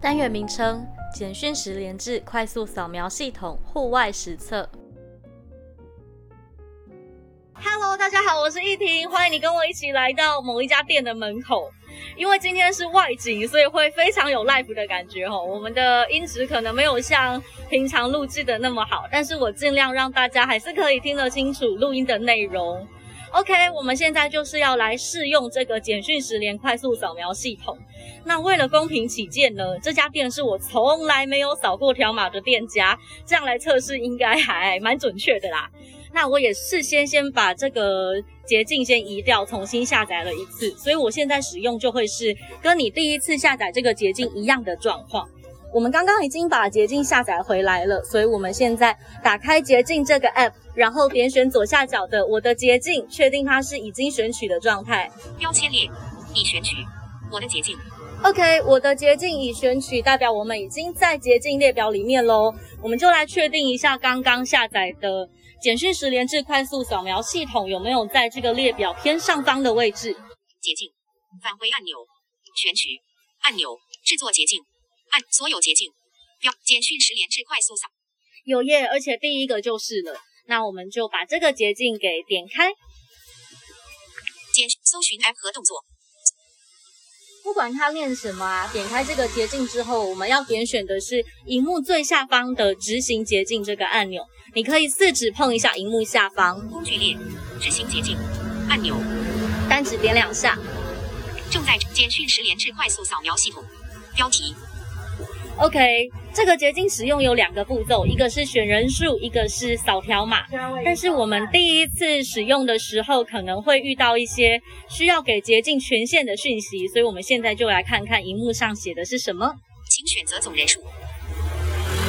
单元名称：简讯时连制快速扫描系统户外实测。Hello，大家好，我是依婷，欢迎你跟我一起来到某一家店的门口。因为今天是外景，所以会非常有 live 的感觉哦。我们的音质可能没有像平常录制的那么好，但是我尽量让大家还是可以听得清楚录音的内容。OK，我们现在就是要来试用这个简讯十连快速扫描系统。那为了公平起见呢，这家店是我从来没有扫过条码的店家，这样来测试应该还蛮准确的啦。那我也事先先把这个捷径先移掉，重新下载了一次，所以我现在使用就会是跟你第一次下载这个捷径一样的状况。我们刚刚已经把捷径下载回来了，所以我们现在打开捷径这个 app，然后点选左下角的我的捷径，确定它是已经选取的状态。标签列已选取我的捷径。OK，我的捷径已选取，代表我们已经在捷径列表里面喽。我们就来确定一下刚刚下载的简讯十连制快速扫描系统有没有在这个列表偏上方的位置。捷径返回按钮选取按钮制作捷径。按所有捷径，标简讯十连制快速扫，有耶，而且第一个就是了。那我们就把这个捷径给点开，简搜寻 App 和动作，不管它练什么啊，点开这个捷径之后，我们要点选的是荧幕最下方的执行捷径这个按钮。你可以四指碰一下荧幕下方工具列执行捷径按钮，单指点两下。正在简讯十连制快速扫描系统标题。OK，这个捷径使用有两个步骤，一个是选人数，一个是扫条码。但是我们第一次使用的时候，可能会遇到一些需要给捷径权限的讯息，所以我们现在就来看看荧幕上写的是什么。请选择总人数。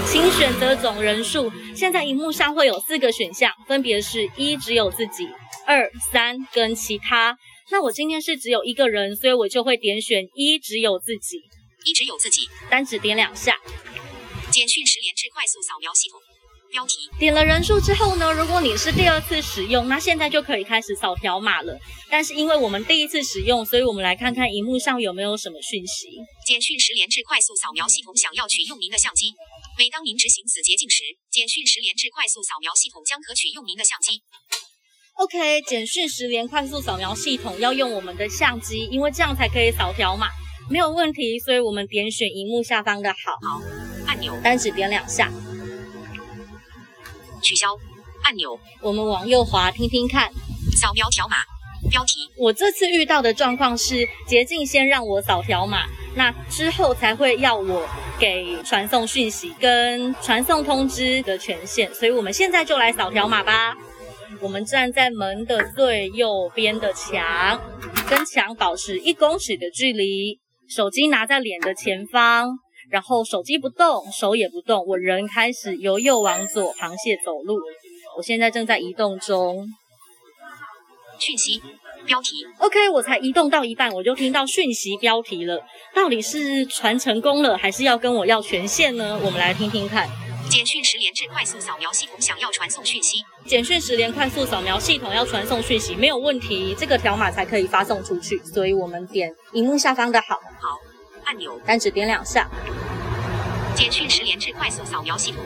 请选择总人数。现在荧幕上会有四个选项，分别是一只有自己，二三跟其他。那我今天是只有一个人，所以我就会点选一只有自己。一直有自己，单指点两下。简讯十连制快速扫描系统标题。点了人数之后呢，如果你是第二次使用，那现在就可以开始扫条码了。但是因为我们第一次使用，所以我们来看看荧幕上有没有什么讯息。简讯十连制快速扫描系统想要取用您的相机，每当您执行此捷径时，简讯十连制快速扫描系统将可取用您的相机。OK，简讯十连快速扫描系统要用我们的相机，因为这样才可以扫条码。没有问题，所以我们点选荧幕下方的好好按钮，单指点两下，取消按钮，我们往右滑听听看，扫描条码标题。我这次遇到的状况是捷径先让我扫条码，那之后才会要我给传送讯息跟传送通知的权限，所以我们现在就来扫条码吧。我们站在门的最右边的墙，跟墙保持一公尺的距离。手机拿在脸的前方，然后手机不动，手也不动，我人开始由右往左，螃蟹走路。我现在正在移动中。讯息标题，OK，我才移动到一半，我就听到讯息标题了。到底是传成功了，还是要跟我要权限呢？我们来听听看。简讯十连制快速扫描系统想要传送讯息。简讯十连快速扫描系统要传送讯息，没有问题，这个条码才可以发送出去。所以我们点荧幕下方的好，好按钮，单指点两下。简讯十连制快速扫描系统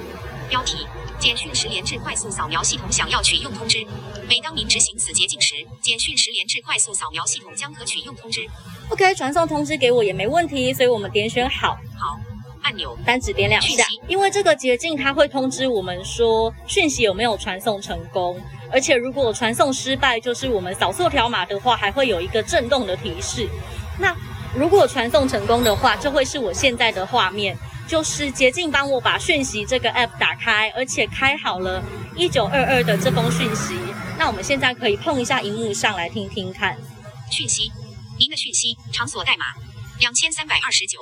标题：简讯十连制快速扫描系统想要取用通知。每当您执行此捷径时，简讯十连制快速扫描系统将可取用通知。OK，传送通知给我也没问题，所以我们点选好，好。按钮单指点两下，因为这个捷径它会通知我们说讯息有没有传送成功，而且如果传送失败，就是我们扫错条码的话，还会有一个震动的提示。那如果传送成功的话，这会是我现在的画面，就是捷径帮我把讯息这个 app 打开，而且开好了一九二二的这封讯息。那我们现在可以碰一下荧幕上来听听看，讯息，您的讯息场所代码两千三百二十九。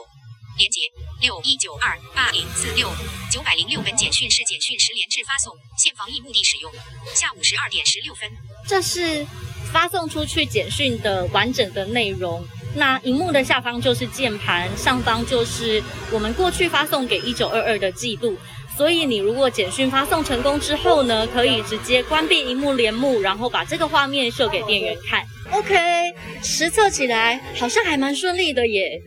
连接六一九二八零四六九百零六本简讯是简讯十连制发送，现防疫目的使用。下午十二点十六分，这是发送出去简讯的完整的内容。那荧幕的下方就是键盘，上方就是我们过去发送给一九二二的记录。所以你如果简讯发送成功之后呢，可以直接关闭荧幕帘幕，然后把这个画面秀给店员看。OK，实测起来好像还蛮顺利的耶。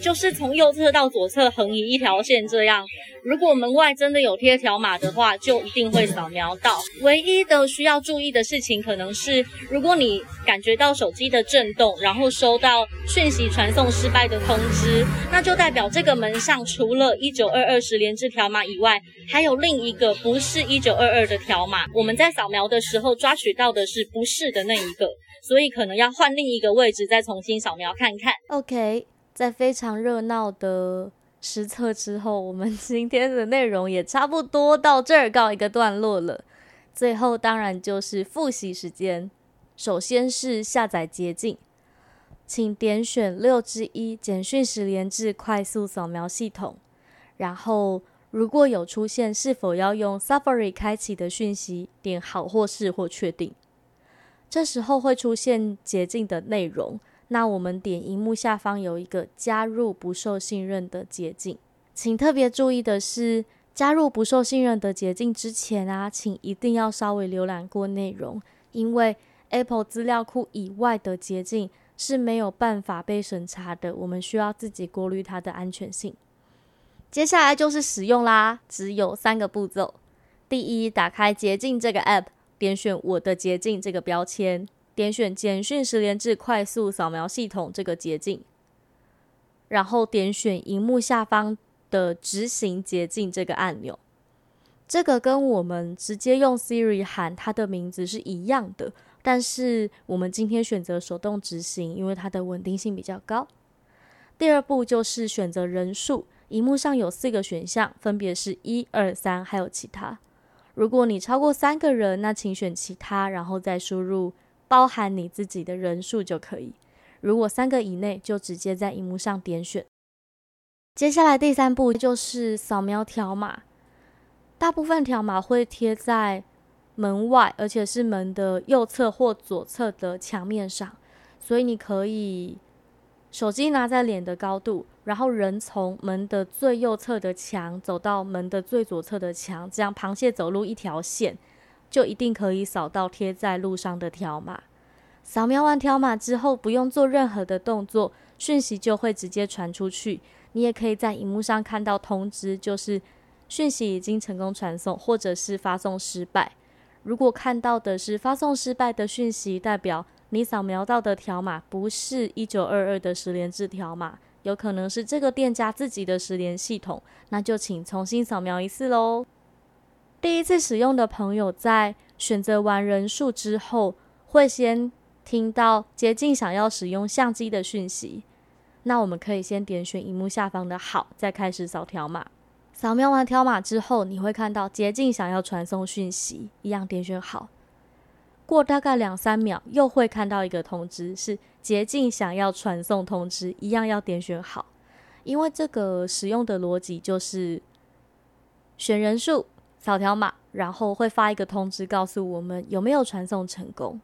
就是从右侧到左侧横移一条线这样。如果门外真的有贴条码的话，就一定会扫描到。唯一的需要注意的事情，可能是如果你感觉到手机的震动，然后收到讯息传送失败的通知，那就代表这个门上除了一九二二十连制条码以外，还有另一个不是一九二二的条码。我们在扫描的时候抓取到的是不是的那一个，所以可能要换另一个位置再重新扫描看看。OK。在非常热闹的实测之后，我们 今天的内容也差不多到这儿告一个段落了。最后当然就是复习时间。首先是下载捷径，请点选六之一简讯十连制快速扫描系统。然后如果有出现是否要用 Safari 开启的讯息，点好或是或确定。这时候会出现捷径的内容。那我们点荧幕下方有一个加入不受信任的捷径，请特别注意的是，加入不受信任的捷径之前啊，请一定要稍微浏览过内容，因为 Apple 资料库以外的捷径是没有办法被审查的，我们需要自己过滤它的安全性。接下来就是使用啦，只有三个步骤：第一，打开捷径这个 App，点选我的捷径这个标签。点选简讯十连制快速扫描系统这个捷径，然后点选荧幕下方的执行捷径这个按钮。这个跟我们直接用 Siri 喊它的名字是一样的，但是我们今天选择手动执行，因为它的稳定性比较高。第二步就是选择人数，荧幕上有四个选项，分别是一二三，还有其他。如果你超过三个人，那请选其他，然后再输入。包含你自己的人数就可以。如果三个以内，就直接在荧幕上点选。接下来第三步就是扫描条码。大部分条码会贴在门外，而且是门的右侧或左侧的墙面上，所以你可以手机拿在脸的高度，然后人从门的最右侧的墙走到门的最左侧的墙，这样螃蟹走路一条线。就一定可以扫到贴在路上的条码。扫描完条码之后，不用做任何的动作，讯息就会直接传出去。你也可以在荧幕上看到通知，就是讯息已经成功传送，或者是发送失败。如果看到的是发送失败的讯息，代表你扫描到的条码不是一九二二的十连制条码，有可能是这个店家自己的十连系统，那就请重新扫描一次喽。第一次使用的朋友在选择完人数之后，会先听到捷径想要使用相机的讯息。那我们可以先点选荧幕下方的好，再开始扫条码。扫描完条码之后，你会看到捷径想要传送讯息，一样点选好。过大概两三秒，又会看到一个通知，是捷径想要传送通知，一样要点选好。因为这个使用的逻辑就是选人数。扫条码，然后会发一个通知告诉我们有没有传送成功。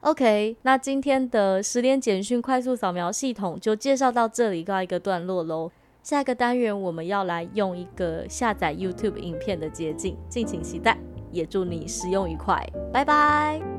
OK，那今天的十连简讯快速扫描系统就介绍到这里，告一个段落喽。下一个单元我们要来用一个下载 YouTube 影片的捷径，敬请期待。也祝你使用愉快，拜拜。